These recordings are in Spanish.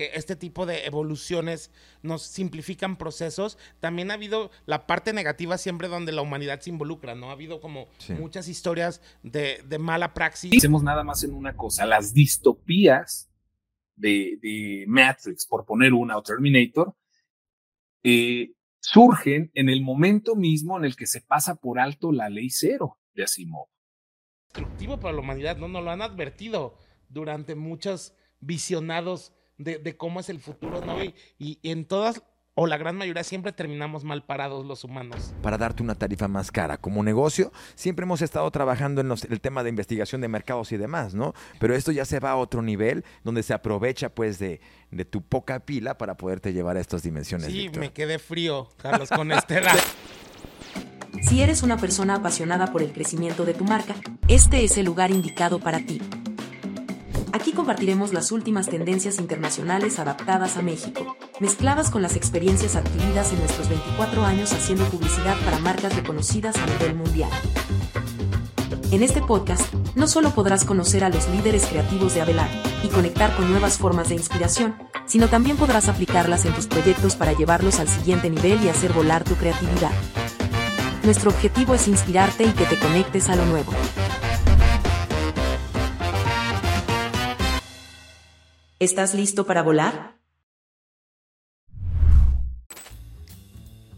que este tipo de evoluciones nos simplifican procesos. También ha habido la parte negativa siempre donde la humanidad se involucra, ¿no? Ha habido como muchas historias de, mala praxis. Hacemos nada más en una cosa, las distopías de, Matrix, por poner una, o Terminator, eh, surgen en el momento mismo en el que se pasa por alto la ley cero de Asimov. Destructivo para la humanidad, ¿no? Nos lo han advertido durante muchos visionados de, cómo es el futuro, ¿no? y, en todas o la gran mayoría siempre terminamos mal parados los humanos. Para darte una tarifa más cara. Como negocio, siempre hemos estado trabajando en el tema de investigación de mercados y demás, ¿no? Pero esto ya se va a otro nivel, donde se aprovecha pues de, tu poca pila para poderte llevar a estas dimensiones. Sí, me quedé frío, Carlos, con este Si eres una persona apasionada por el crecimiento de tu marca, este es el lugar indicado para ti. Aquí compartiremos las últimas tendencias internacionales adaptadas a México, mezcladas con las experiencias adquiridas en nuestros 24 años haciendo publicidad para marcas reconocidas a nivel mundial. En este podcast, no solo podrás conocer a los líderes creativos de Avelar y conectar con nuevas formas de inspiración, sino también podrás aplicarlas en tus proyectos para llevarlos al siguiente nivel y hacer volar tu creatividad. Nuestro objetivo es inspirarte y que te conectes a lo nuevo. ¿Estás listo para volar?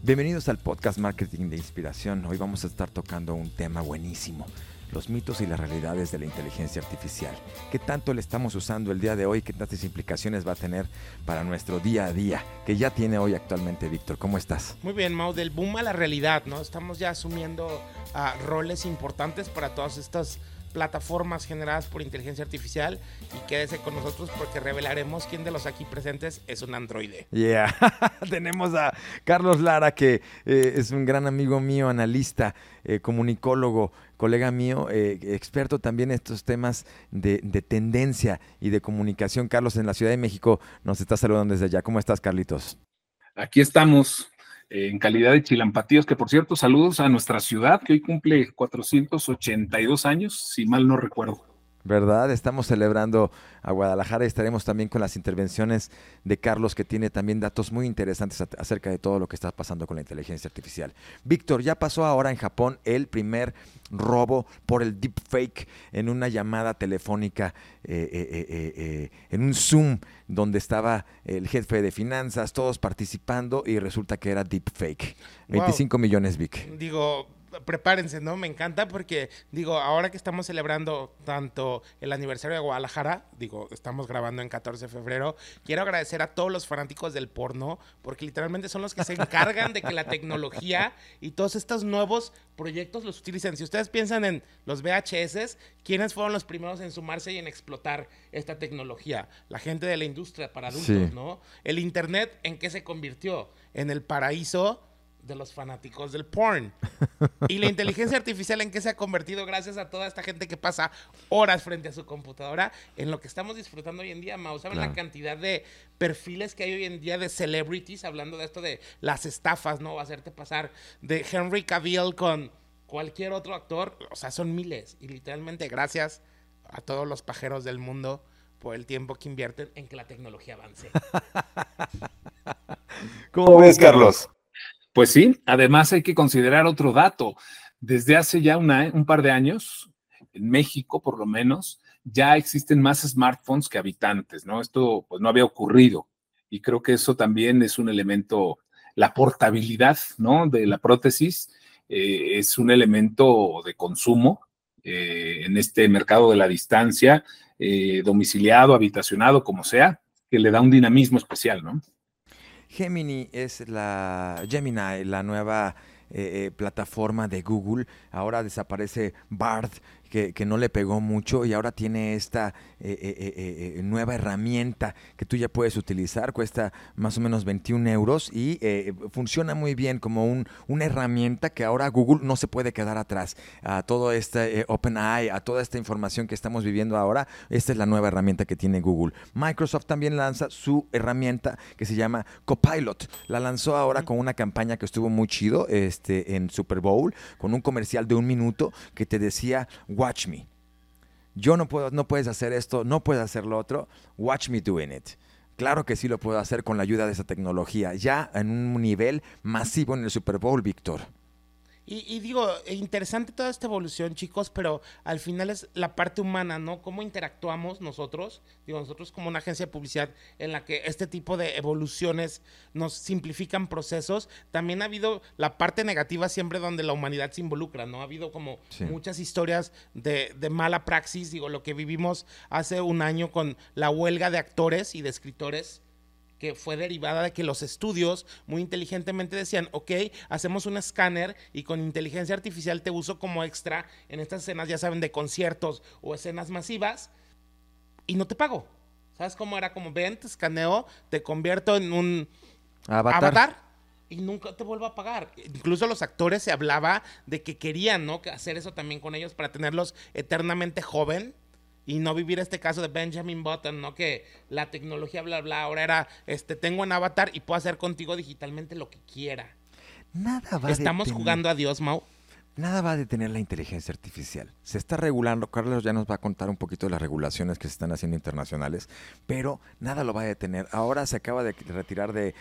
Bienvenidos al podcast Marketing de Inspiración. Hoy vamos a estar tocando un tema buenísimo, los mitos y las realidades de la inteligencia artificial. ¿Qué tanto le estamos usando el día de hoy? ¿Qué tantas implicaciones va a tener para nuestro día a día? Que ya tiene hoy actualmente, Víctor. ¿Cómo estás? Muy bien, Mau, del boom a la realidad, ¿no? Estamos ya asumiendo ah, roles importantes para todas estas plataformas generadas por inteligencia artificial y quédese con nosotros porque revelaremos quién de los aquí presentes es un androide. Yeah, tenemos a Carlos Lara que eh, es un gran amigo mío, analista, eh, comunicólogo, colega mío, eh, experto también en estos temas de, de, tendencia y de comunicación. Carlos en la Ciudad de México nos está saludando desde allá. ¿Cómo estás, Carlitos? Aquí estamos en calidad de chilampatíos, que por cierto, saludos a nuestra ciudad, que hoy cumple 482 años, si mal no recuerdo. ¿Verdad? Estamos celebrando a Guadalajara y estaremos también con las intervenciones de Carlos, que tiene también datos muy interesantes acerca de todo lo que está pasando con la inteligencia artificial. Víctor, ya pasó ahora en Japón el primer robo por el deepfake en una llamada telefónica, eh, eh, eh, en un Zoom, donde estaba el jefe de finanzas, todos participando y resulta que era deepfake. 25 millones, Vic. Digo, prepárense, ¿no? Me encanta porque, digo, ahora que estamos celebrando tanto el aniversario de Guadalajara, digo, estamos grabando en 14 de febrero, quiero agradecer a todos los fanáticos del porno, porque literalmente son los que se encargan de que la tecnología y todos estos nuevos proyectos los utilicen. Si ustedes piensan en los VHS, ¿quiénes fueron los primeros en sumarse y en explotar esta tecnología? La gente de la industria para adultos, ¿no? El Internet, ¿en qué se convirtió? En el paraíso de los fanáticos del porn. Y la inteligencia artificial en qué se ha convertido gracias a toda esta gente que pasa horas frente a su computadora en lo que estamos disfrutando hoy en día, Mau. ¿Saben la cantidad de perfiles que hay hoy en día de celebrities hablando de esto de las estafas, ¿no? Hacerte pasar de Henry Cavill con cualquier otro actor. O sea, son miles. Y literalmente gracias a todos los pajeros del mundo por el tiempo que invierten en que la tecnología avance. ¿Cómo ves, Carlos? Pues sí, además hay que considerar otro dato. Desde hace ya un par de años, en México por lo menos, ya existen más smartphones que habitantes, ¿no? Esto pues no había ocurrido y creo que eso también es un elemento, la portabilidad, ¿no? De la prótesis eh, es un elemento de consumo eh, en este mercado de la distancia, eh, domiciliado, habitacionado, como sea, que le da un dinamismo especial, ¿no? Gemini es la Gemini, la nueva eh, eh, plataforma de Google. Ahora desaparece Bard, que, no le pegó mucho y ahora tiene esta eh, eh, eh, nueva herramienta que tú ya puedes utilizar, cuesta más o menos 21 euros y funciona muy bien como un, una herramienta que ahora Google no se puede quedar atrás. A todo este OpenAI, a toda esta información que estamos viviendo ahora, esta es la nueva herramienta que tiene Google. Microsoft también lanza su herramienta que se llama Copilot. La lanzó ahora con una campaña que estuvo muy chido este, en Super Bowl, con un comercial de un minuto que te decía, watch me. Yo no puedo, no puedes hacer esto, no puedes hacer lo otro. Watch me doing it. Claro que sí lo puedo hacer con la ayuda de esa tecnología, ya en un nivel masivo en el Super Bowl, Víctor. Y, digo, interesante toda esta evolución, chicos, pero al final es la parte humana, ¿no? Cómo interactuamos nosotros, digo, nosotros como una agencia de publicidad en la que este tipo de evoluciones nos simplifican procesos. También ha habido la parte negativa siempre donde la humanidad se involucra, ¿no? Ha habido como muchas historias de, de mala praxis, digo, lo que vivimos hace un año con la huelga de actores y de escritores que fue derivada de que los estudios muy inteligentemente decían, ok, hacemos un escáner y con inteligencia artificial te uso como extra en estas escenas, ya saben, de conciertos o escenas masivas y no te pago. ¿Sabes cómo era? Como, ven, te escaneo, te convierto en un avatar. y nunca te vuelvo a pagar. Incluso los actores se hablaba de que querían, ¿no? Hacer eso también con ellos para tenerlos eternamente joven y no vivir este caso de Benjamin Button, ¿no? Que la tecnología, bla, bla, ahora era, este, tengo un avatar y puedo hacer contigo digitalmente lo que quiera. Nada va Estamos jugando a Dios, Mau. Nada va a detener la inteligencia artificial. Se está regulando, Carlos ya nos va a contar un poquito de las regulaciones que se están haciendo internacionales, pero nada lo va a detener. Ahora se acaba de retirar de,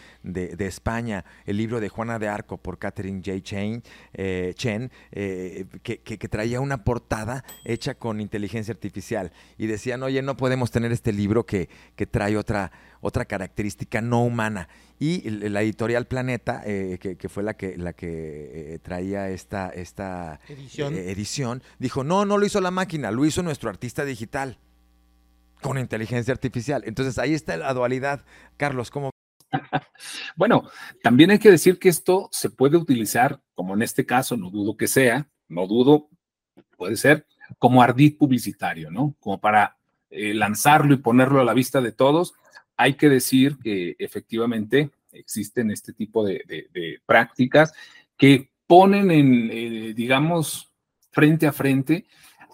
España el libro de Juana de Arco por Catherine J. Chen, eh, Chen eh, que, que, traía una portada hecha con inteligencia artificial y decían, oye, no podemos tener este libro que, que trae otra otra característica no humana. Y la editorial Planeta, eh, que, fue la que, la que eh, traía esta, esta edición. Eh, edición, dijo, no, no lo hizo la máquina, lo hizo nuestro artista digital con inteligencia artificial. Entonces ahí está la dualidad. Carlos, ¿cómo? bueno, también hay que decir que esto se puede utilizar, como en este caso, no dudo que sea, no dudo, puede ser, como ardid publicitario, ¿no? Como para lanzarlo y ponerlo a la vista de todos hay que decir que efectivamente existen este tipo de, prácticas que ponen en, eh, digamos, frente a frente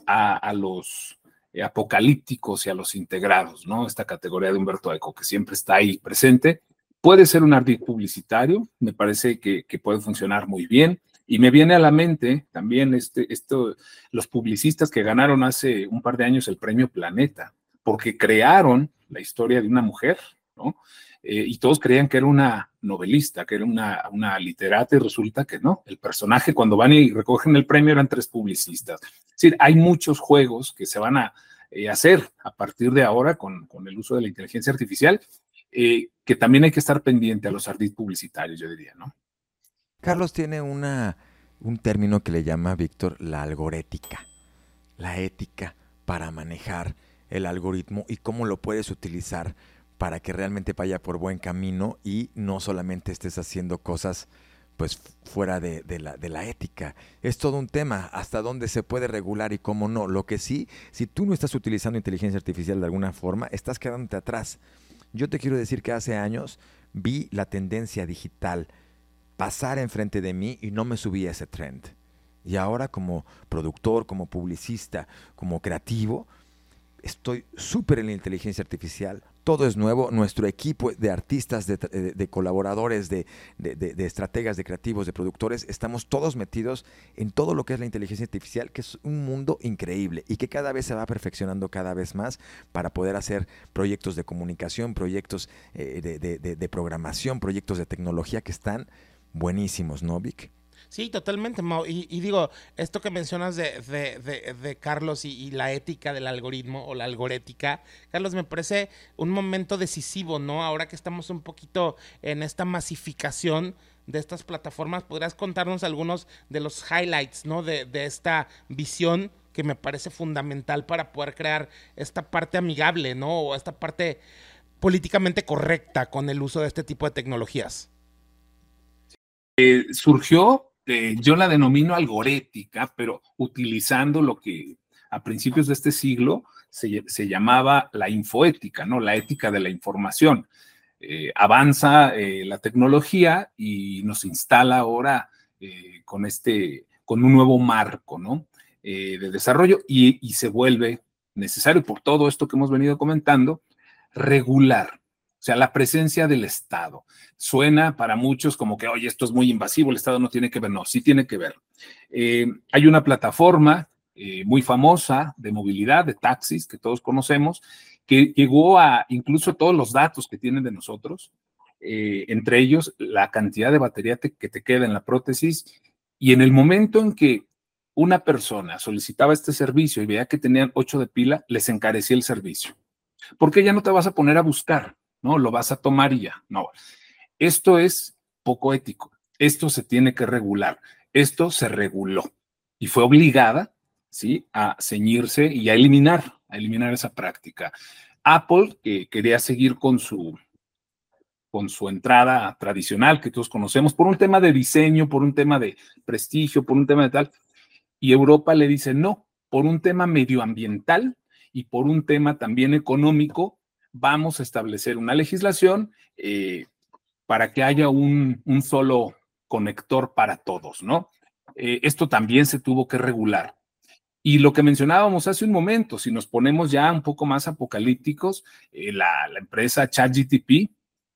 a, los apocalípticos y a los integrados, ¿no? Esta categoría de Humberto Eco que siempre está ahí presente. Puede ser un ardid publicitario, me parece que, puede funcionar muy bien. Y me viene a la mente también este, los publicistas que ganaron hace un par de años el premio Planeta, porque crearon la historia de una mujer, ¿no? Eh, y todos creían que era una novelista, que era una, una literata, y resulta que no. El personaje, cuando van y recogen el premio, eran tres publicistas. Es decir, hay muchos juegos que se van a eh, hacer a partir de ahora con, con, el uso de la inteligencia artificial, eh, que también hay que estar pendiente a los ardid publicitarios, yo diría, ¿no? Carlos tiene una, un término que le llama Víctor la algorética, la ética para manejar el algoritmo y cómo lo puedes utilizar para que realmente vaya por buen camino y no solamente estés haciendo cosas pues fuera de, la, de, la, ética. Es todo un tema, hasta dónde se puede regular y cómo no. Lo que sí, si tú no estás utilizando inteligencia artificial de alguna forma, estás quedándote atrás. Yo te quiero decir que hace años vi la tendencia digital pasar enfrente de mí y no me subí a ese trend. Y ahora como productor, como publicista, como creativo, estoy súper en la inteligencia artificial, todo es nuevo, nuestro equipo de artistas, de, colaboradores, de, estrategas, de creativos, de productores, estamos todos metidos en todo lo que es la inteligencia artificial, que es un mundo increíble y que cada vez se va perfeccionando cada vez más para poder hacer proyectos de comunicación, proyectos eh, de, programación, proyectos de tecnología que están buenísimos, ¿no, Vic? Sí, totalmente, Y, digo, esto que mencionas de, de, Carlos y, la ética del algoritmo o la algorética, Carlos, me parece un momento decisivo, ¿no? Ahora que estamos un poquito en esta masificación de estas plataformas, ¿podrías contarnos algunos de los highlights, ¿no? De, esta visión que me parece fundamental para poder crear esta parte amigable, ¿no? O esta parte políticamente correcta con el uso de este tipo de tecnologías. Eh, surgió este, yo la denomino algorética, pero utilizando lo que a principios de este siglo se, llamaba la infoética, ¿no? La ética de la información. Eh, avanza eh, la tecnología y nos instala ahora eh, con este, con un nuevo marco, ¿no? de desarrollo y, se vuelve necesario por todo esto que hemos venido comentando, regular sea, la presencia del Estado. Suena para muchos como que, oye, esto es muy invasivo, el Estado no tiene que ver. No, sí tiene que ver. Eh, hay una plataforma eh, muy famosa de movilidad, de taxis, que todos conocemos, que llegó a incluso todos los datos que tienen de nosotros, eh, entre ellos la cantidad de batería que te queda en la prótesis, y en el momento en que una persona solicitaba este servicio y veía que tenían 8 de pila, les encarecía el servicio. Porque ya no te vas a poner a buscar, ¿no? Lo vas a tomar y ya. No. Esto es poco ético. Esto se tiene que regular. Esto se reguló y fue obligada, ¿sí? A ceñirse y a eliminar, a eliminar esa práctica. Apple, que quería seguir con su, con su entrada tradicional que todos conocemos, por un tema de diseño, por un tema de prestigio, por un tema de tal, y Europa le dice no, por un tema medioambiental y por un tema también económico, vamos a establecer una legislación eh, para que haya un, un, solo conector para todos, ¿no? Eh, esto también se tuvo que regular. Y lo que mencionábamos hace un momento, si nos ponemos ya un poco más apocalípticos, eh, la, la empresa ChatGTP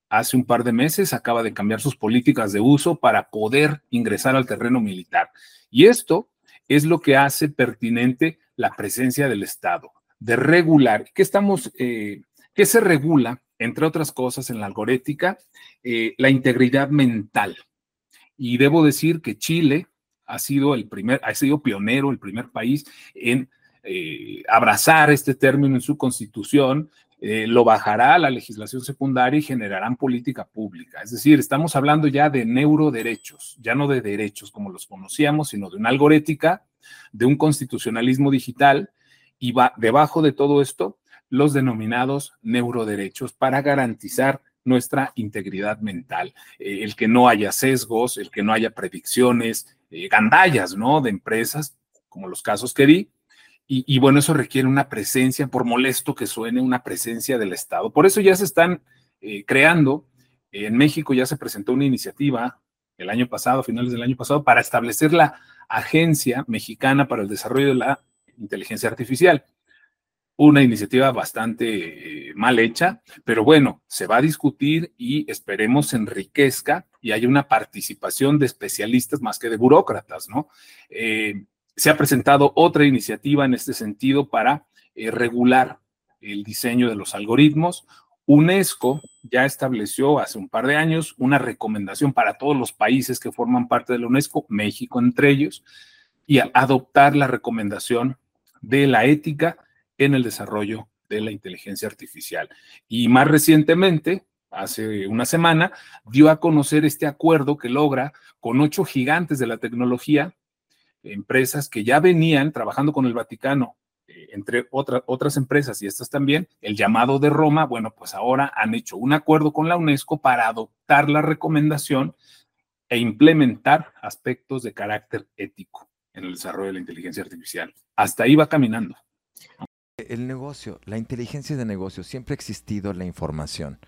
hace un par de meses acaba de cambiar sus políticas de uso para poder ingresar al terreno militar. Y esto es lo que hace pertinente la presencia del Estado, de regular. ¿Qué estamos, qué se regula, entre otras cosas, en la algorética? Eh, la integridad mental. Y debo decir que Chile ha sido el primer, ha sido pionero, el primer país en eh, abrazar este término en su constitución, eh, lo bajará a la legislación secundaria y generarán política pública. Es decir, estamos hablando ya de neuroderechos, ya no de derechos como los conocíamos, sino de una algorética, de un constitucionalismo digital y va debajo de todo esto los denominados neuroderechos para garantizar nuestra integridad mental, eh, el que no haya sesgos, el que no haya predicciones, eh, gandallas, ¿no? De empresas, como los casos que di, y, bueno, eso requiere una presencia, por molesto que suene, una presencia del Estado. Por eso ya se están eh, creando, en México ya se presentó una iniciativa el año pasado, finales del año pasado, para establecer la Agencia Mexicana para el Desarrollo de la Inteligencia Artificial. Una iniciativa bastante eh, mal hecha, pero bueno, se va a discutir y esperemos enriquezca y haya una participación de especialistas más que de burócratas, ¿no? Eh, se ha presentado otra iniciativa en este sentido para eh, regular el diseño de los algoritmos. UNESCO ya estableció hace un par de años una recomendación para todos los países que forman parte de la UNESCO, México entre ellos, y adoptar la recomendación de la ética en el desarrollo de la inteligencia artificial. Y más recientemente, hace una semana, dio a conocer este acuerdo que logra con ocho gigantes de la tecnología empresas que ya venían trabajando con el Vaticano, eh, entre otras empresas y estas también, el llamado de Roma, bueno, pues ahora han hecho un acuerdo con la UNESCO para adoptar la recomendación e implementar aspectos de carácter ético en el desarrollo de la inteligencia artificial. Hasta ahí va caminando. El negocio, la inteligencia de negocio, siempre ha existido la información.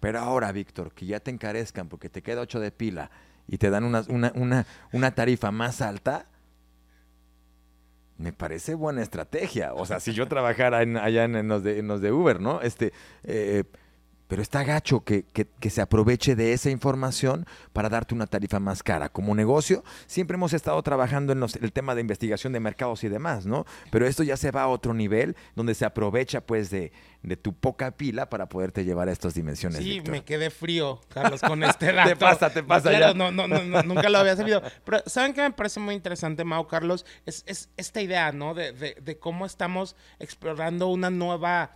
Pero ahora, Víctor, que ya te encarezcan porque te queda 8 de pila y te dan una, una, una tarifa más alta, me parece buena estrategia. O sea, si yo trabajara allá en, los de, en, los de, Uber, ¿no? Este, eh, pero está gacho que, que, se aproveche de esa información para darte una tarifa más cara. Como negocio, siempre hemos estado trabajando en el tema de investigación de mercados y demás, ¿no? Pero esto ya se va a otro nivel, donde se aprovecha, pues, de, de tu poca pila para poderte llevar a estas dimensiones. Sí, me quedé frío, Carlos, con este dato. te pasa, te pasa. ya. No, no, no, nunca lo había sabido. Pero, ¿saben qué me parece muy interesante, Mau, Carlos? Es, es esta idea, ¿no? De, de, de cómo estamos explorando una nueva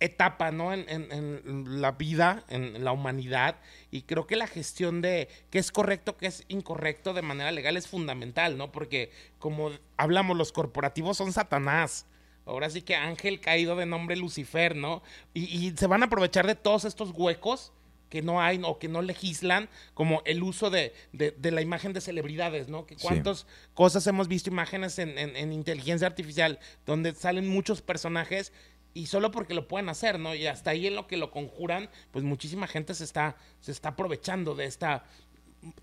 etapa, ¿no? En, la vida, en la humanidad. Y creo que la gestión de qué es correcto, qué es incorrecto de manera legal es fundamental, ¿no? Porque como hablamos, los corporativos son Satanás. Ahora sí que ángel caído de nombre Lucifer, ¿no? Y, se van a aprovechar de todos estos huecos que no hay o que no legislan, como el uso de, la imagen de celebridades, ¿no? Que cuántas cosas hemos visto, imágenes en, en, inteligencia artificial, donde salen muchos personajes y solo porque lo pueden hacer, ¿no? Y hasta ahí en lo que lo conjuran, pues muchísima gente se está, se está aprovechando de esta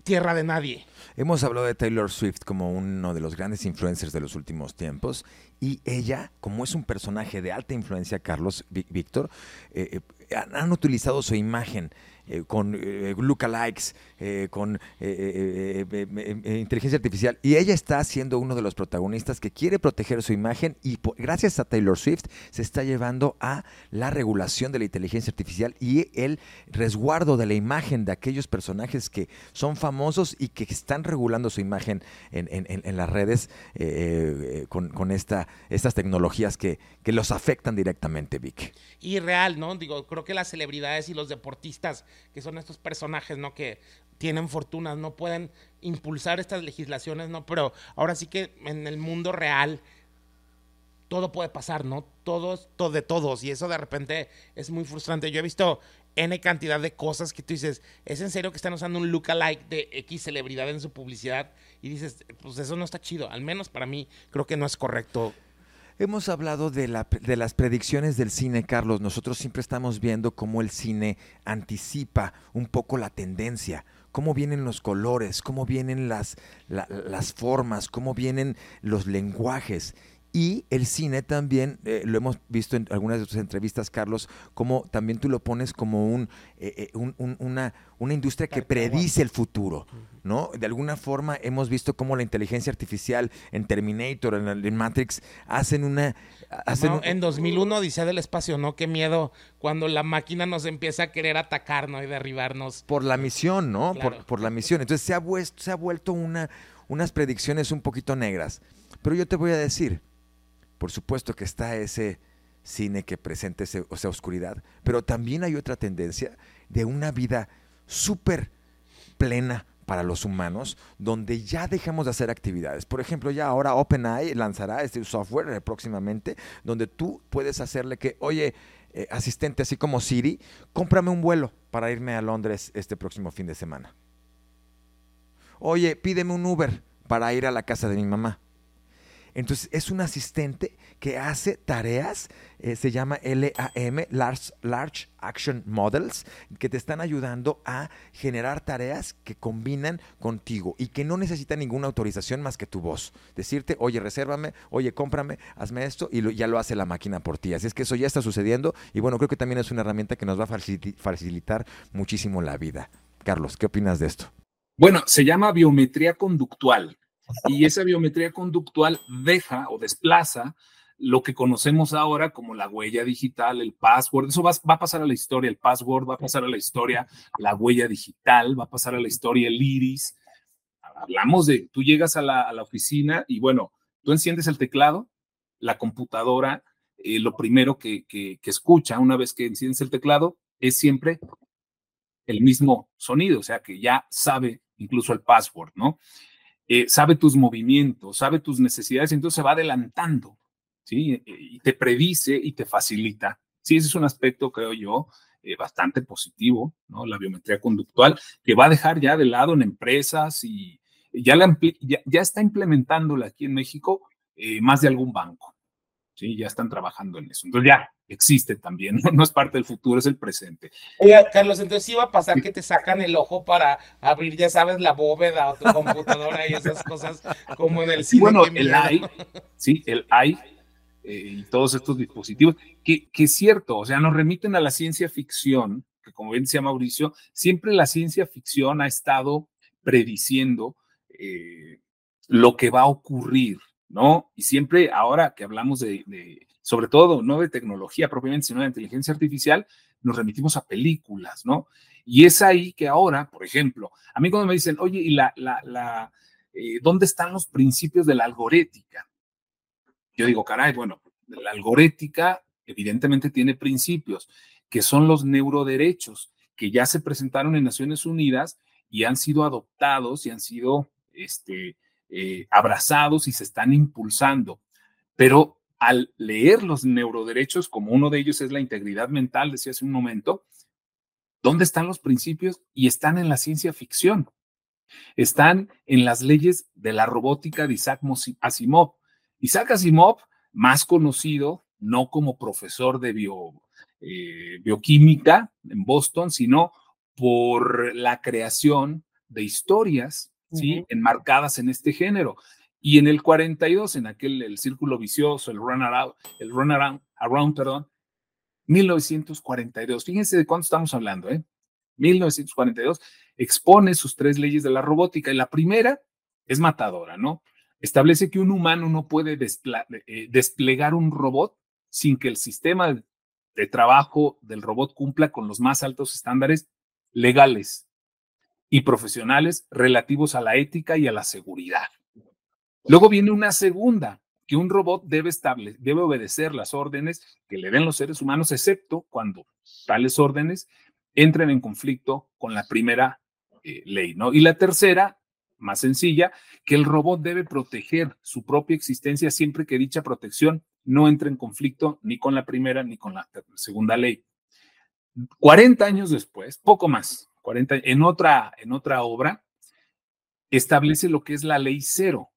tierra de nadie. Hemos hablado de Taylor Swift como uno de los grandes influencers de los últimos tiempos y ella, como es un personaje de alta influencia, Carlos Víctor, eh, eh, han, utilizado su imagen eh, con eh, lookalikes, eh, con inteligencia artificial. Y ella está siendo uno de los protagonistas que quiere proteger su imagen y gracias a Taylor Swift se está llevando a la regulación de la inteligencia artificial y el resguardo de la imagen de aquellos personajes que son famosos y que están regulando su imagen en, las redes con, esta, estas tecnologías que, que los afectan directamente, Vic. Y real, ¿no? Digo, creo que las celebridades y los deportistas que son estos personajes, ¿no? Que tienen fortunas, no pueden impulsar estas legislaciones, ¿no? Pero ahora sí que en el mundo real todo puede pasar, ¿no? Todos, todo de todos. Y eso de repente es muy frustrante. Yo he visto N cantidad de cosas que tú dices, ¿es en serio que están usando un lookalike de X celebridad en su publicidad? Y dices, pues eso no está chido. Al menos para mí creo que no es correcto Hemos hablado de, la, de, las predicciones del cine, Carlos. Nosotros siempre estamos viendo cómo el cine anticipa un poco la tendencia, cómo vienen los colores, cómo vienen las, las formas, cómo vienen los lenguajes. Y el cine también, eh, lo hemos visto en algunas de tus entrevistas, Carlos, como también tú lo pones como un, eh, eh, una, una industria que predice el futuro, ¿no? De alguna forma hemos visto cómo la inteligencia artificial en Terminator, en, Matrix, hacen una... Hacen En 2001 dice del espacio, ¿no? Qué miedo cuando la máquina nos empieza a querer atacar, ¿no? Y derribarnos. Por la misión, ¿no? Por, por, la misión. Entonces se ha, se ha vuelto una, unas predicciones un poquito negras. Pero yo te voy a decir, por supuesto que está ese cine que presenta ese, esa oscuridad, pero también hay otra tendencia de una vida súper plena para los humanos, donde ya dejamos de hacer actividades. Por ejemplo, ya ahora OpenAI lanzará este software próximamente, donde tú puedes hacerle que, oye, eh, asistente, así como Siri, cómprame un vuelo para irme a Londres este próximo fin de semana. Oye, pídeme un Uber para ir a la casa de mi mamá. Entonces es un asistente que hace tareas, eh, se llama LAM, Large, Action Models, que te están ayudando a generar tareas que combinan contigo y que no necesitan ninguna autorización más que tu voz. Decirte, oye, resérvame, oye, cómprame, hazme esto y ya lo hace la máquina por ti. Así es que eso ya está sucediendo y bueno, creo que también es una herramienta que nos va a facilitar muchísimo la vida. Carlos, ¿qué opinas de esto? Bueno, se llama biometría conductual y esa biometría conductual deja o desplaza lo que conocemos ahora como la huella digital, el password, eso va, a pasar a la historia, el password va a pasar a la historia, la huella digital va a pasar a la historia, el iris. Hablamos de, tú llegas a la, oficina y bueno, tú enciendes el teclado, la computadora, eh, lo primero que, que escucha una vez que enciendes el teclado es siempre el mismo sonido, o sea que ya sabe incluso el password, ¿no? Eh, sabe tus movimientos, sabe tus necesidades, entonces se va adelantando, ¿sí? Y te predice y te facilita. Sí, ese es un aspecto, creo yo, eh, bastante positivo, ¿no? La biometría conductual, que va a dejar ya de lado en empresas y ya, la, ya, está implementándola aquí en México eh, más de algún banco, ¿sí? Ya están trabajando en eso. Entonces ya, existe también, ¿no? es parte del futuro, es el presente. Oiga, Carlos, entonces iba a pasar que te sacan el ojo para abrir, ya sabes, la bóveda o tu computadora y esas cosas como en el cine. Bueno, el AI, sí, el AI eh, y todos estos dispositivos, que, que es cierto, o sea, nos remiten a la ciencia ficción, que como bien decía Mauricio, siempre la ciencia ficción ha estado prediciendo eh, lo que va a ocurrir, ¿no? Y siempre ahora que hablamos de sobre todo no de tecnología propiamente, sino de inteligencia artificial, nos remitimos a películas, ¿no? Y es ahí que ahora, por ejemplo, a mí cuando me dicen, oye, ¿y la, la, la eh, dónde están los principios de la algorética? Yo digo, caray, bueno, la algorética evidentemente tiene principios, que son los neuroderechos, que ya se presentaron en Naciones Unidas y han sido adoptados y han sido este, eh, abrazados y se están impulsando. Pero al leer los neuroderechos, como uno de ellos es la integridad mental, decía hace un momento, ¿dónde están los principios? Y están en la ciencia ficción. Están en las leyes de la robótica de Isaac Asimov. Isaac Asimov, más conocido no como profesor de eh, bioquímica en Boston, sino por la creación de historias ¿sí? enmarcadas en este género. Y en el 42, en aquel el círculo vicioso, el run around, el run around, around perdón, 1942. Fíjense de cuánto estamos hablando, ¿eh? 1942 expone sus tres leyes de la robótica y la primera es matadora, ¿no? Establece que un humano no puede eh, desplegar un robot sin que el sistema de trabajo del robot cumpla con los más altos estándares legales y profesionales relativos a la ética y a la seguridad. Luego viene una segunda, que un robot debe, debe obedecer las órdenes que le den los seres humanos, excepto cuando tales órdenes entren en conflicto con la primera eh, ley, ¿no? Y la tercera, más sencilla, que el robot debe proteger su propia existencia siempre que dicha protección no entre en conflicto ni con la primera ni con la segunda ley. 40 años después, poco más, 40, en, otra, en otra obra, establece lo que es la ley cero,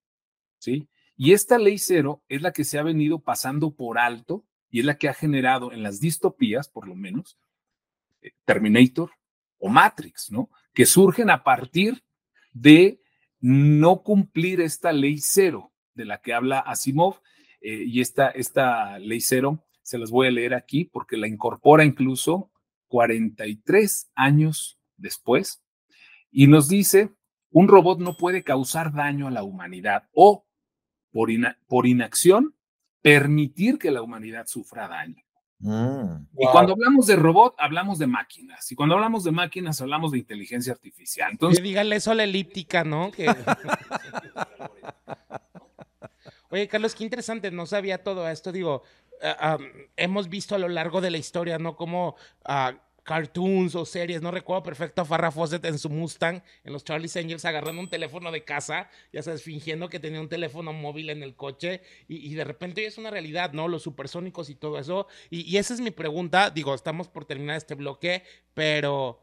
¿sí? Y esta ley cero es la que se ha venido pasando por alto y es la que ha generado en las distopías, por lo menos, eh, Terminator o Matrix, ¿no? Que surgen a partir de no cumplir esta ley cero de la que habla Asimov. Eh, y esta, esta ley cero se las voy a leer aquí porque la incorpora incluso 43 años después y nos dice, un robot no puede causar daño a la humanidad o por, por inacción permitir que la humanidad sufra daño. Mm. y cuando hablamos de robot, hablamos de máquinas. Y cuando hablamos de máquinas, hablamos de inteligencia artificial. Entonces, dígale eso a la elíptica, ¿no? Oye, Carlos, qué interesante, no sabía todo esto. Digo, ah, hemos visto a lo largo de la historia, ¿no? Como uh, cartoons o series, no recuerdo perfecto a Farrah Fawcett en su Mustang, en los Charlie's Angels, agarrando un teléfono de casa, ya sabes, fingiendo que tenía un teléfono móvil en el coche, y, de repente es una realidad, ¿no? Los supersónicos y todo eso. Y, y esa es mi pregunta, digo, estamos por terminar este bloque, pero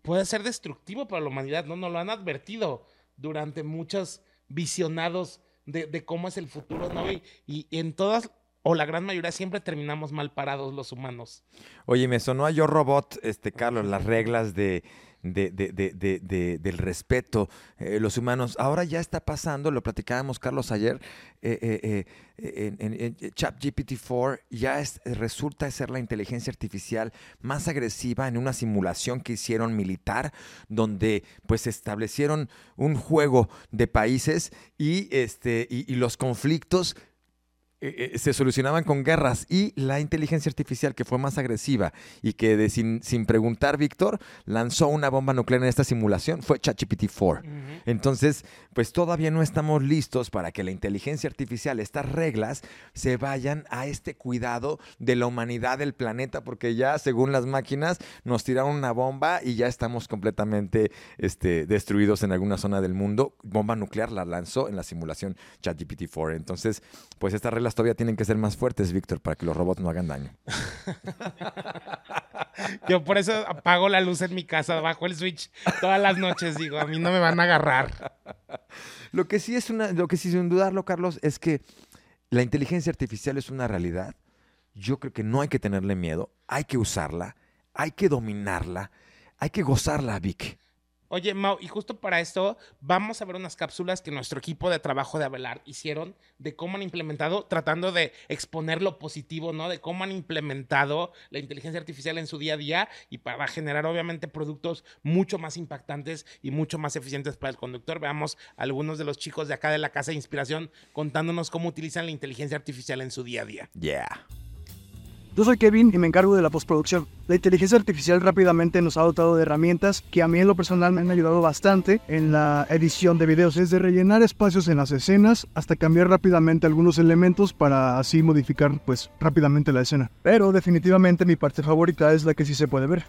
puede ser destructivo para la humanidad, ¿no? Nos lo han advertido durante muchos visionados de, cómo es el futuro, ¿no? Y, y en todas o la gran mayoría siempre terminamos mal parados los humanos. Oye, me sonó a Yo Robot, este Carlos, las reglas de, del respeto, eh, los humanos. Ahora ya está pasando, lo platicábamos Carlos ayer, eh, eh, en, ChatGPT 4 ya resulta ser la inteligencia artificial más agresiva en una simulación que hicieron militar, donde pues establecieron un juego de países y, este, y los conflictos eh, eh, se solucionaban con guerras y la inteligencia artificial que fue más agresiva y que de, sin, sin, preguntar, Víctor, lanzó una bomba nuclear en esta simulación fue ChatGPT 4. Entonces, pues todavía no estamos listos para que la inteligencia artificial, estas reglas, se vayan a este cuidado de la humanidad del planeta, porque ya, según las máquinas, nos tiraron una bomba y ya estamos completamente este, destruidos en alguna zona del mundo. Bomba nuclear la lanzó en la simulación ChatGPT 4. Entonces, pues estas reglas todavía tienen que ser más fuertes, Víctor, para que los robots no hagan daño. Yo por eso apago la luz en mi casa, bajo el switch todas las noches, digo, a mí no me van a agarrar. Lo que sí es una, lo que sí sin dudarlo, Carlos, es que la inteligencia artificial es una realidad. Yo creo que no hay que tenerle miedo, hay que usarla, hay que dominarla, hay que gozarla, Vic. Oye, Mau, y justo para esto vamos a ver unas cápsulas que nuestro equipo de trabajo de Abelard hicieron de cómo han implementado, tratando de exponer lo positivo, ¿no? De cómo han implementado la inteligencia artificial en su día a día y para generar obviamente productos mucho más impactantes y mucho más eficientes para el conductor. Veamos algunos de los chicos de acá de la Casa de Inspiración contándonos cómo utilizan la inteligencia artificial en su día a día. Yeah. Yo soy Kevin y me encargo de la postproducción. La inteligencia artificial rápidamente nos ha dotado de herramientas que a mí en lo personal me han ayudado bastante en la edición de videos, desde rellenar espacios en las escenas hasta cambiar rápidamente algunos elementos para así modificar pues rápidamente la escena. Pero definitivamente mi parte favorita es la que sí se puede ver.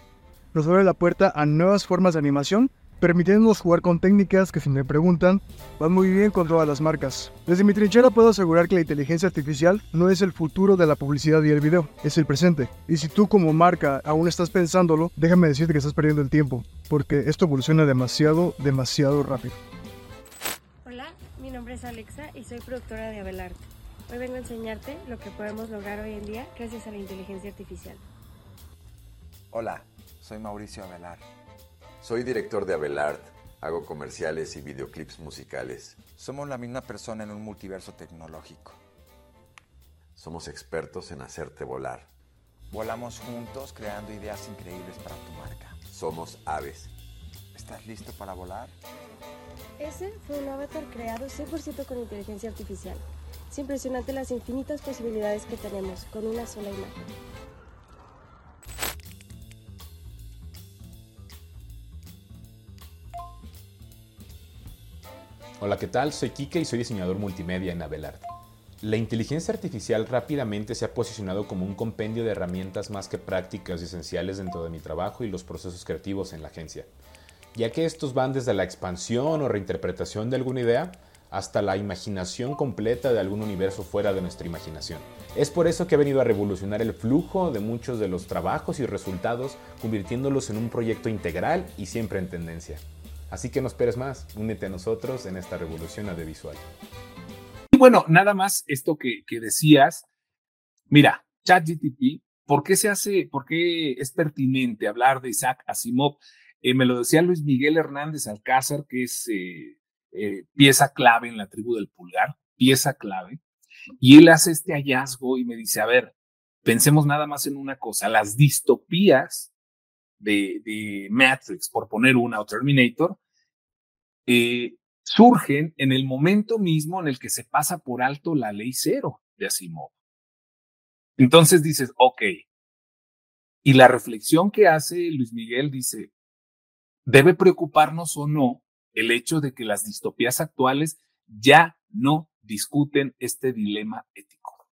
Nos abre la puerta a nuevas formas de animación permitiéndonos jugar con técnicas que si me preguntan van muy bien con todas las marcas. Desde mi trinchera puedo asegurar que la inteligencia artificial no es el futuro de la publicidad y el video, es el presente. Y si tú como marca aún estás pensándolo, déjame decirte que estás perdiendo el tiempo, porque esto evoluciona demasiado, demasiado rápido. Hola, mi nombre es Alexa y soy productora de Abelart. Hoy vengo a enseñarte lo que podemos lograr hoy en día gracias a la inteligencia artificial. Hola, soy Mauricio Abelard soy director de Abelard, hago comerciales y videoclips musicales. Somos la misma persona en un multiverso tecnológico. Somos expertos en hacerte volar. Volamos juntos creando ideas increíbles para tu marca. Somos aves. ¿Estás listo para volar? Ese fue un avatar creado 100% con inteligencia artificial. Es impresionante las infinitas posibilidades que tenemos con una sola imagen. Hola, ¿qué tal? Soy Kike y soy diseñador multimedia en Abelard. La inteligencia artificial rápidamente se ha posicionado como un compendio de herramientas más que prácticas y esenciales dentro de mi trabajo y los procesos creativos en la agencia, ya que estos van desde la expansión o reinterpretación de alguna idea hasta la imaginación completa de algún universo fuera de nuestra imaginación. Es por eso que ha venido a revolucionar el flujo de muchos de los trabajos y resultados, convirtiéndolos en un proyecto integral y siempre en tendencia. Así que no esperes más, únete a nosotros en esta revolución audiovisual. Y bueno, nada más esto que, que decías. Mira, ChatGTP, ¿por qué se hace, por qué es pertinente hablar de Isaac Asimov? Eh, me lo decía Luis Miguel Hernández Alcázar, que es eh, eh, pieza clave en la tribu del pulgar, pieza clave. Y él hace este hallazgo y me dice, a ver, pensemos nada más en una cosa, las distopías de, de Matrix, por poner una, o Terminator, eh, surgen en el momento mismo en el que se pasa por alto la ley cero de Asimov. Entonces dices, ok. Y la reflexión que hace Luis Miguel dice, ¿debe preocuparnos o no el hecho de que las distopías actuales ya no discuten este dilema ético?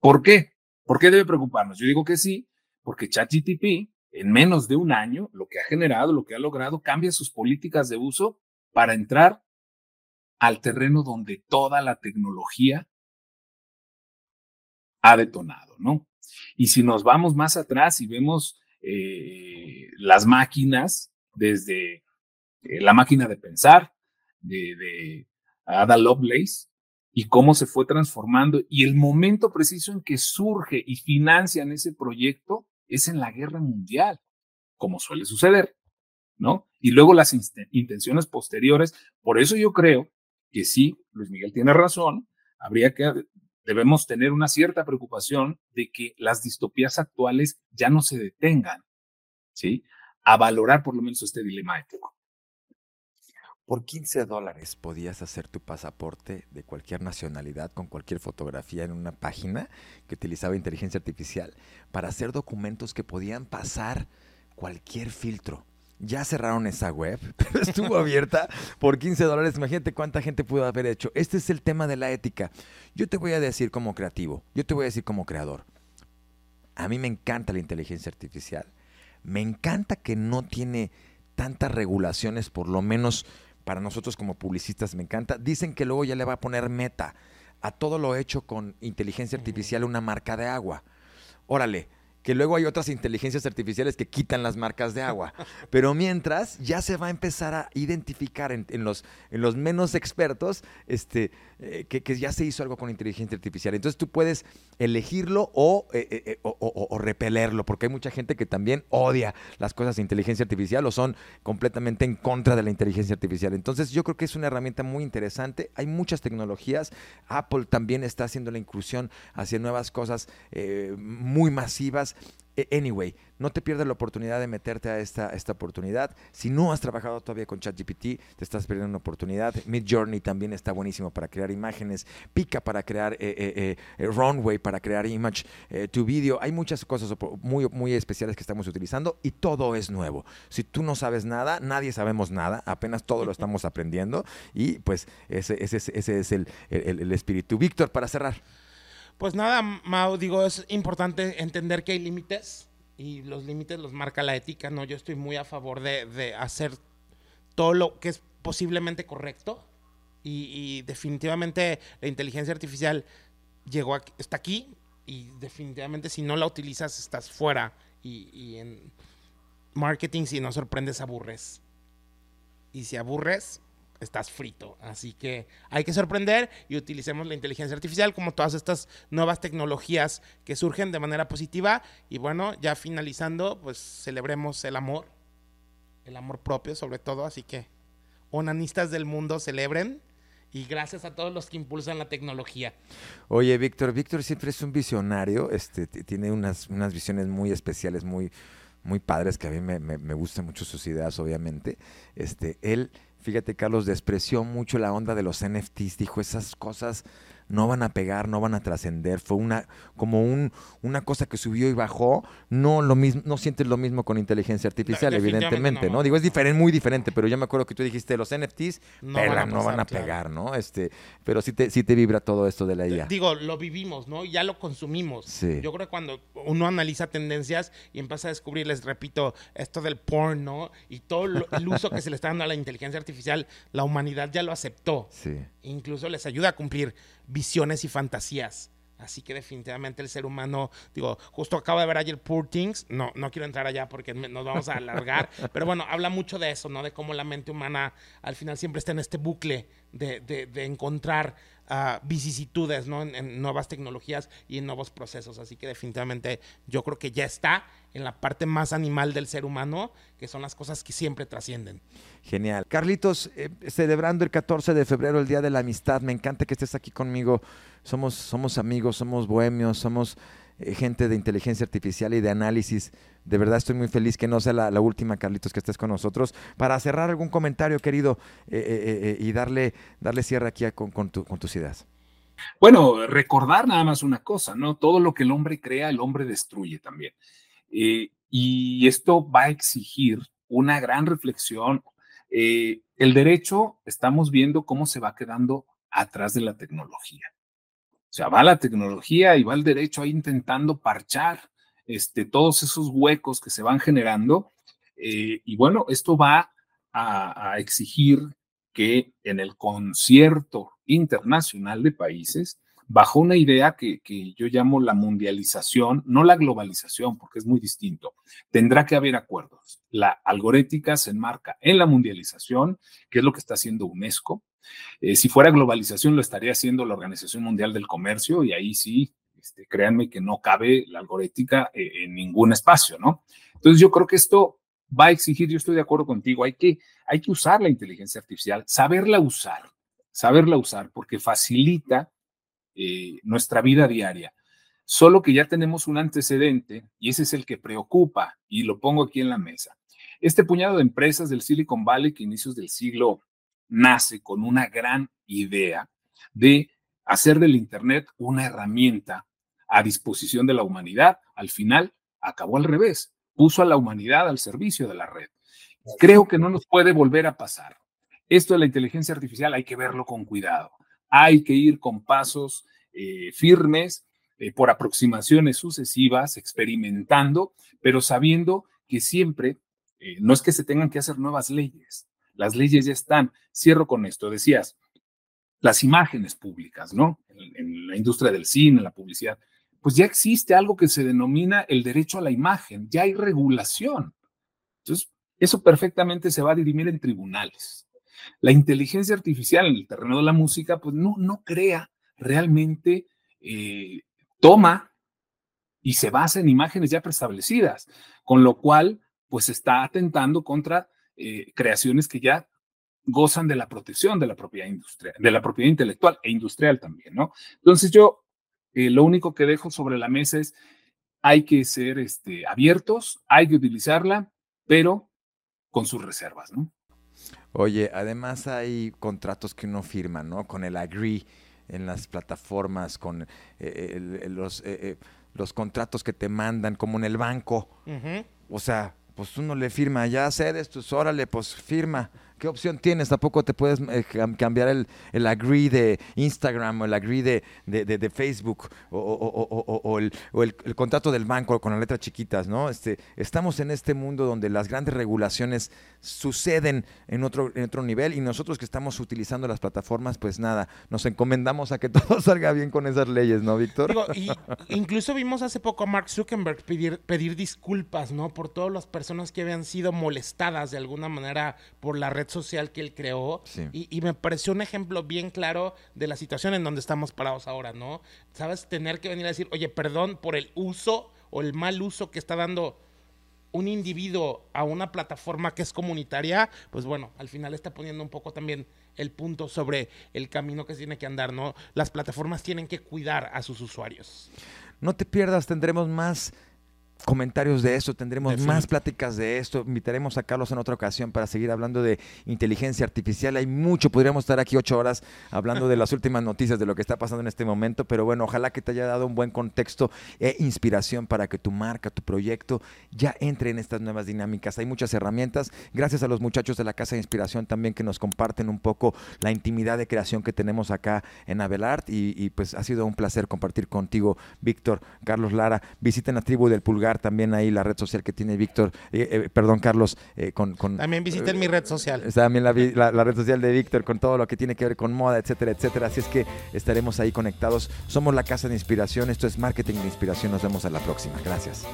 ¿Por qué? ¿Por qué debe preocuparnos? Yo digo que sí, porque ChatGTP en menos de un año, lo que ha generado, lo que ha logrado, cambia sus políticas de uso para entrar al terreno donde toda la tecnología ha detonado, ¿no? Y si nos vamos más atrás y vemos eh, las máquinas, desde eh, la máquina de pensar, de, de Ada Lovelace, y cómo se fue transformando, y el momento preciso en que surge y financian ese proyecto es en la guerra mundial, como suele suceder, ¿no? Y luego las intenciones posteriores, por eso yo creo que sí, Luis Miguel tiene razón, habría que, debemos tener una cierta preocupación de que las distopías actuales ya no se detengan, ¿sí? A valorar por lo menos este dilema ético. Por 15 dólares podías hacer tu pasaporte de cualquier nacionalidad con cualquier fotografía en una página que utilizaba inteligencia artificial para hacer documentos que podían pasar cualquier filtro. Ya cerraron esa web, pero estuvo abierta por 15 dólares. Imagínate cuánta gente pudo haber hecho. Este es el tema de la ética. Yo te voy a decir como creativo, yo te voy a decir como creador. A mí me encanta la inteligencia artificial. Me encanta que no tiene tantas regulaciones, por lo menos para nosotros como publicistas me encanta. Dicen que luego ya le va a poner meta a todo lo hecho con inteligencia artificial una marca de agua. Órale, que luego hay otras inteligencias artificiales que quitan las marcas de agua. Pero mientras ya se va a empezar a identificar en, los, en los menos expertos este, eh, que, ya se hizo algo con inteligencia artificial. Entonces tú puedes elegirlo o, eh, eh, o, repelerlo, porque hay mucha gente que también odia las cosas de inteligencia artificial o son completamente en contra de la inteligencia artificial. Entonces yo creo que es una herramienta muy interesante. Hay muchas tecnologías. Apple también está haciendo la inclusión hacia nuevas cosas muy masivas e, anyway, no te pierdas la oportunidad de meterte a esta, esta oportunidad. Si no has trabajado todavía con ChatGPT, te estás perdiendo una oportunidad. Mid Journey también está buenísimo para crear imágenes. Pika para crear eh, eh, eh, Runway, para crear image to video. Hay muchas cosas muy, muy especiales que estamos utilizando y todo es nuevo. Si tú no sabes nada, nadie sabemos nada. Apenas todo lo estamos aprendiendo y pues ese, ese, ese es el, el, el espíritu. Víctor, para cerrar. Pues nada, Mau, digo, es importante entender que hay límites y los límites los marca la ética, ¿no? Yo estoy muy a favor de, hacer todo lo que es posiblemente correcto y, definitivamente la inteligencia artificial llegó aquí, está aquí y definitivamente si no la utilizas estás fuera y, y en marketing si no sorprendes aburres y si aburres estás frito. Así que hay que sorprender y utilicemos la inteligencia artificial como todas estas nuevas tecnologías que surgen de manera positiva. Y bueno, ya finalizando, pues celebremos el amor, el amor propio sobre todo. Así que onanistas del mundo celebren y gracias a todos los que impulsan la tecnología. Oye, Víctor, Víctor siempre es un visionario, este, tiene unas, unas visiones muy especiales, muy, muy padres, que a mí me, me, gustan mucho sus ideas, obviamente. Este, él, fíjate, Carlos, despreció mucho la onda de los NFTs, dijo esas cosas no van a pegar, no van a trascender. Fue una como un, una cosa que subió y bajó. No lo mismo, no sientes lo mismo con inteligencia artificial, evidentemente, no, Digo, es diferente, muy diferente, pero yo me acuerdo que tú dijiste los NFTs, no van a, no van a pegar, ¿no? Este, pero sí te, sí te vibra todo esto de la IA. Digo, lo vivimos, ¿no? Ya lo consumimos. Yo creo que cuando uno analiza tendencias y empieza a descubrir, les repito, esto del porn, ¿no? Y todo el uso que se le está dando a la inteligencia artificial, la humanidad ya lo aceptó. Sí. Incluso les ayuda a cumplir visiones y fantasías. Así que definitivamente el ser humano, digo, justo acabo de ver ayer Poor Things, no, no quiero entrar allá porque nos vamos a alargar, pero bueno, habla mucho de eso, ¿no? De cómo la mente humana al final siempre está en este bucle de, de encontrar vicisitudes ¿no? En, nuevas tecnologías y en nuevos procesos. Así que definitivamente yo creo que ya está en la parte más animal del ser humano, que son las cosas que siempre trascienden. Genial. Carlitos, eh, celebrando el 14 de febrero, el Día de la Amistad, me encanta que estés aquí conmigo. Somos, somos amigos, somos bohemios, somos eh, gente de inteligencia artificial y de análisis. De verdad estoy muy feliz que no sea la, última, Carlitos, que estés con nosotros. Para cerrar algún comentario, querido, eh, eh, y darle, darle cierre aquí con, con, tus ideas. Bueno, recordar nada más una cosa, ¿no? Todo lo que el hombre crea, el hombre destruye también. y esto va a exigir una gran reflexión. el derecho, estamos viendo cómo se va quedando atrás de la tecnología. O sea, va la tecnología y va el derecho ahí intentando parchar este, todos esos huecos que se van generando. Eh, y bueno, esto va a, exigir que en el concierto internacional de países, bajo una idea que, yo llamo la mundialización, no la globalización, porque es muy distinto, tendrá que haber acuerdos. La algorética se enmarca en la mundialización, que es lo que está haciendo UNESCO, eh, si fuera globalización, lo estaría haciendo la Organización Mundial del Comercio y ahí sí, este, créanme que no cabe la algorética eh, en ningún espacio, ¿no? Entonces yo creo que esto va a exigir, yo estoy de acuerdo contigo, hay que, hay que usar la inteligencia artificial, saberla usar, saberla usar, porque facilita eh, nuestra vida diaria. Solo que ya tenemos un antecedente y ese es el que preocupa y lo pongo aquí en la mesa. Este puñado de empresas del Silicon Valley que inicios del siglo nace con una gran idea de hacer del Internet una herramienta a disposición de la humanidad. Al final, acabó al revés, puso a la humanidad al servicio de la red. Creo que no nos puede volver a pasar. Esto de la inteligencia artificial hay que verlo con cuidado. Hay que ir con pasos eh, firmes, eh, por aproximaciones sucesivas, experimentando, pero sabiendo que siempre eh, no es que se tengan que hacer nuevas leyes, las leyes ya están. Cierro con esto. Decías, las imágenes públicas, ¿no? En, la industria del cine, en la publicidad. Pues ya existe algo que se denomina el derecho a la imagen. Ya hay regulación. Entonces, eso perfectamente se va a dirimir en tribunales. La inteligencia artificial en el terreno de la música, pues no, no crea realmente, eh, toma y se basa en imágenes ya preestablecidas, con lo cual, pues está atentando contra eh, creaciones que ya gozan de la protección de la propiedad industrial, de la propiedad intelectual e industrial también, ¿no? Entonces yo eh, lo único que dejo sobre la mesa es hay que ser este, abiertos, hay que utilizarla, pero con sus reservas, ¿no? Oye, además hay contratos que uno firma, ¿no? Con el agree en las plataformas, con eh, los, los contratos que te mandan, como en el banco. O sea, pues uno le firma, ya cedes, pues órale, pues firma. ¿Qué opción tienes? Tampoco te puedes eh, cambiar el, el, agree de Instagram o el agree de, de, Facebook o, el, el, contrato del banco con las letras chiquitas, ¿no? Este, estamos en este mundo donde las grandes regulaciones suceden en otro, en otro nivel y nosotros que estamos utilizando las plataformas, pues nada, nos encomendamos a que todo salga bien con esas leyes, ¿no, Víctor? y incluso vimos hace poco a Mark Zuckerberg pedir, pedir disculpas, ¿no? Por todas las personas que habían sido molestadas de alguna manera por la red social que él creó. Y, me pareció un ejemplo bien claro de la situación en donde estamos parados ahora, ¿no? Sabes, tener que venir a decir, oye, perdón por el uso o el mal uso que está dando un individuo a una plataforma que es comunitaria, pues bueno, al final está poniendo un poco también el punto sobre el camino que se tiene que andar, ¿no? Las plataformas tienen que cuidar a sus usuarios. No te pierdas, tendremos más comentarios de esto, tendremos más pláticas de esto, invitaremos a Carlos en otra ocasión para seguir hablando de inteligencia artificial. Hay mucho, podríamos estar aquí ocho horas hablando de las últimas noticias de lo que está pasando en este momento, pero bueno, ojalá que te haya dado un buen contexto e inspiración para que tu marca, tu proyecto ya entre en estas nuevas dinámicas. Hay muchas herramientas, gracias a los muchachos de la Casa de Inspiración también que nos comparten un poco la intimidad de creación que tenemos acá en Abelart y, y pues ha sido un placer compartir contigo, Víctor, Carlos Lara. Visiten la tribu del Pulgar también ahí la red social que tiene Víctor, eh, eh, perdón Carlos, eh, con, También visiten mi red social. También la, la, red social de Víctor con todo lo que tiene que ver con moda, etcétera, etcétera. Así es que estaremos ahí conectados. Somos la Casa de Inspiración, esto es Marketing de Inspiración. Nos vemos a la próxima. Gracias.